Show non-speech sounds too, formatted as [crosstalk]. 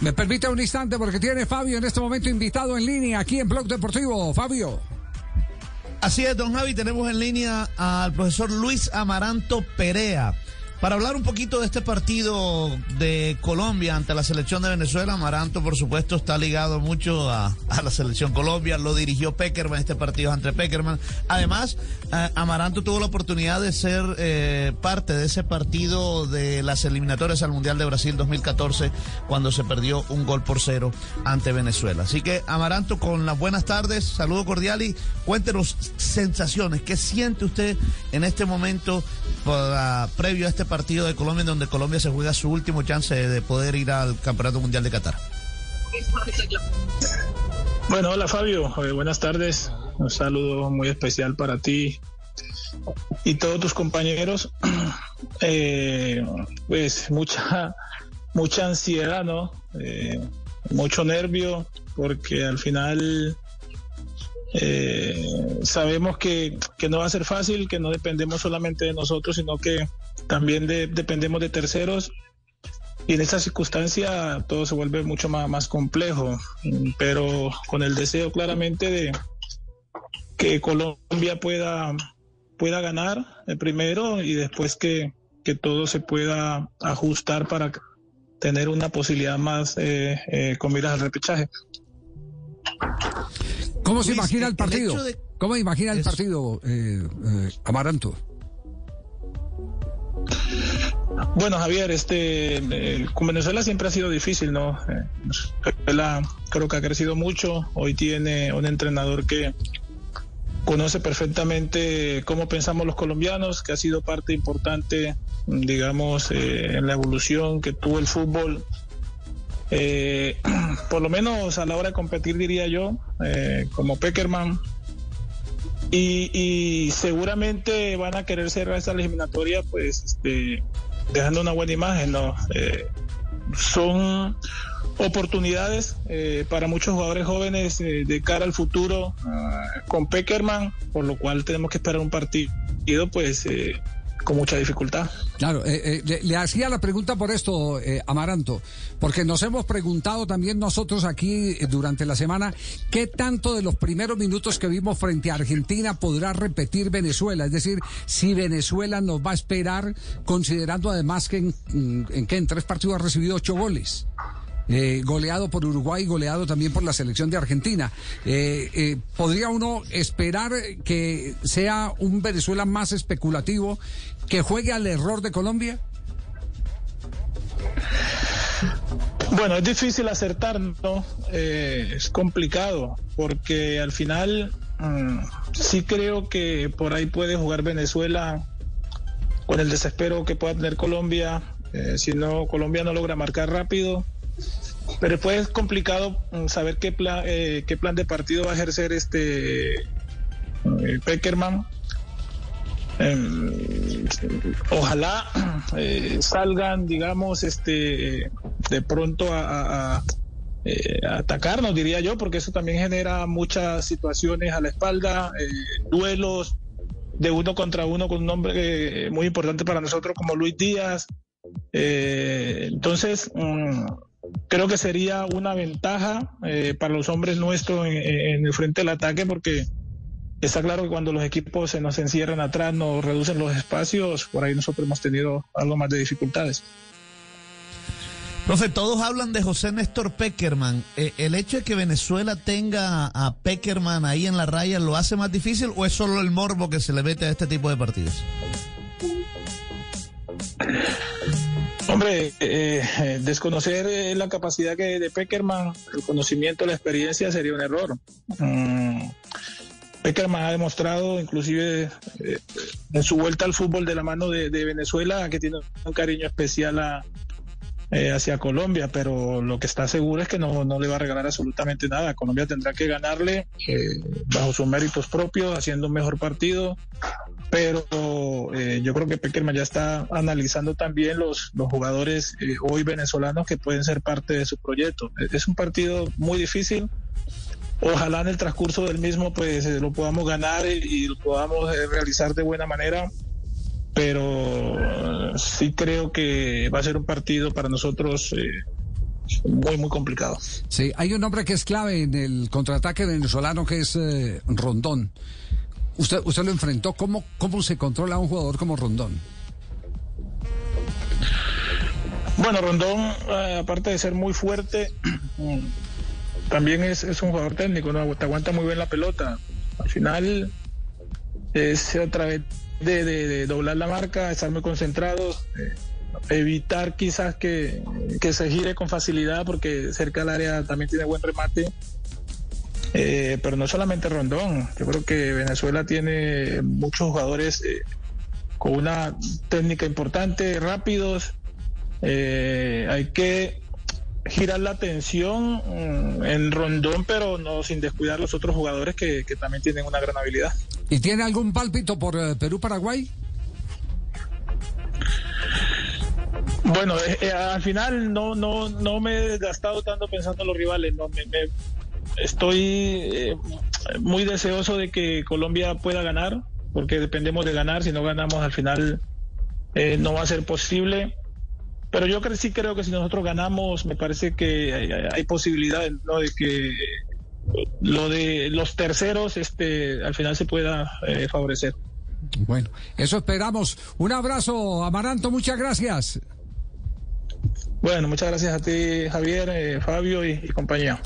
me permite un instante porque tiene Fabio en este momento invitado en línea aquí en Blog Deportivo. Fabio. Así es, don Javi, tenemos en línea al profesor Luis Amaranto Perea. Para hablar un poquito de este partido de Colombia ante la selección de Venezuela, Amaranto, por supuesto, está ligado mucho a, la selección Colombia. Lo dirigió Peckerman, este partido entre Peckerman. Además, Amaranto tuvo la oportunidad de ser eh, parte de ese partido de las eliminatorias al Mundial de Brasil 2014, cuando se perdió un gol por cero ante Venezuela. Así que, Amaranto, con las buenas tardes, saludo cordial y cuéntenos sensaciones. ¿Qué siente usted en este momento para, previo a este partido de Colombia, en donde Colombia se juega su último chance de poder ir al Campeonato Mundial de Qatar. Bueno, hola Fabio, eh, buenas tardes. Un saludo muy especial para ti y todos tus compañeros. [clears throat] Eh, pues mucha, mucha ansiedad, ¿no? Eh, mucho nervio, porque al final eh, sabemos que, no va a ser fácil, que no dependemos solamente de nosotros, sino que también dependemos de terceros. Y en esta circunstancia todo se vuelve mucho más, más complejo, pero con el deseo claramente de que Colombia pueda, pueda ganar el primero y después que, todo se pueda ajustar para tener una posibilidad más eh, eh, con miras al repechaje. ¿Cómo se imagina el partido? ¿Cómo imagina el partido, eh, eh, Amaranto? Bueno, Javier, este, eh, con Venezuela siempre ha sido difícil, ¿no? Venezuela creo que ha crecido mucho. Hoy tiene un entrenador que conoce perfectamente cómo pensamos los colombianos, que ha sido parte importante, digamos, en la evolución que tuvo el fútbol eh, [clears throat] por lo menos a la hora de competir diría yo, eh, como Peckerman. Y, seguramente van a querer cerrar esta eliminatoria, pues este, dejando una buena imagen. ¿no? Eh, son oportunidades para muchos jugadores jóvenes de cara al futuro con Peckerman, por lo cual tenemos que esperar un partido pues con mucha dificultad. Claro, eh, eh, le, hacía la pregunta por esto, eh, Amaranto, porque nos hemos preguntado también nosotros aquí durante la semana qué tanto de los primeros minutos que vimos frente a Argentina podrá repetir Venezuela, es decir, si Venezuela nos va a esperar, considerando además que en, que en tres partidos ha recibido ocho goles. Eh, goleado por Uruguay goleado también por la selección de Argentina. Eh, eh, ¿Podría uno esperar que sea un Venezuela más especulativo, que juegue al error de Colombia? Bueno, es difícil acertar, ¿no? es complicado, porque al final mm, sí creo que por ahí puede jugar Venezuela con el desespero que pueda tener Colombia. si no, Colombia no logra marcar rápido pero después es complicado mm, saber qué plan, eh, qué plan de partido va a ejercer este eh, Peckerman. Em, ojalá [clears throat] eh, salgan, digamos, este, de pronto a, atacarnos, diría yo, porque eso también genera muchas situaciones a la espalda, duelos de uno contra uno con un nombre muy importante para nosotros como Luis Díaz. entonces, mm, creo que sería una ventaja eh, para los hombres nuestros en, el frente del ataque porque está claro que cuando los equipos se nos encierran atrás, nos reducen los espacios, por ahí nosotros hemos tenido algo más de dificultades. Profe, todos hablan de José Néstor Peckerman. Eh, ¿El hecho de que Venezuela tenga a Peckerman ahí en la raya lo hace más difícil o es solo el morbo que se le mete a este tipo de partidos? Eh, eh, desconocer eh, la capacidad que de Peckerman, el conocimiento, la experiencia sería un error. Mm, Peckerman ha demostrado, inclusive en su vuelta al fútbol de la mano de, Venezuela, que tiene un cariño especial hacia Colombia, pero lo que está seguro es que no, le va a regalar absolutamente nada. Colombia tendrá que ganarle bajo sus méritos propios, haciendo un mejor partido, pero eh, yo creo que Peckerman ya está analizando también los, los jugadores eh, hoy venezolanos que pueden ser parte de su proyecto. Es un partido muy difícil. Ojalá en el transcurso del mismo pues eh, lo podamos ganar y, lo podamos realizar de buena manera, pero sí creo que va a ser un partido para nosotros muy, muy complicado. Sí, hay un hombre que es clave en el contraataque venezolano que es eh, Rondón. Usted, usted lo enfrentó. ¿Cómo, ¿Cómo se controla a un jugador como Rondón? Bueno, Rondón, eh, aparte de ser muy fuerte, [clears throat] también es, es, un jugador técnico, ¿no? Te aguanta muy bien la pelota. Al final es a través de, de, doblar la marca, estar muy concentrados, eh, evitar quizás que, que, se gire con facilidad porque cerca del área también tiene buen remate. Eh, pero no solamente Rondón, yo creo que Venezuela tiene muchos jugadores eh, con una técnica importante, rápidos. Eh, hay que girar la atención mm, en Rondón, pero no sin descuidar los otros jugadores que, que también tienen una gran habilidad. ¿Y tiene algún pálpito por eh, Perú-Paraguay? Bueno, eh, eh, al final no, no, no me he desgastado tanto pensando en los rivales. No, me, me estoy eh, muy deseoso de que Colombia pueda ganar, porque dependemos de ganar. Si no ganamos, al final eh, no va a ser posible. Pero yo sí creo que si nosotros ganamos, me parece que hay, hay posibilidades ¿no? de que lo de los terceros este, al final se pueda eh, favorecer. Bueno, eso esperamos. Un abrazo, Amaranto, muchas gracias. Bueno, muchas gracias a ti, Javier, eh, Fabio y, y compañía.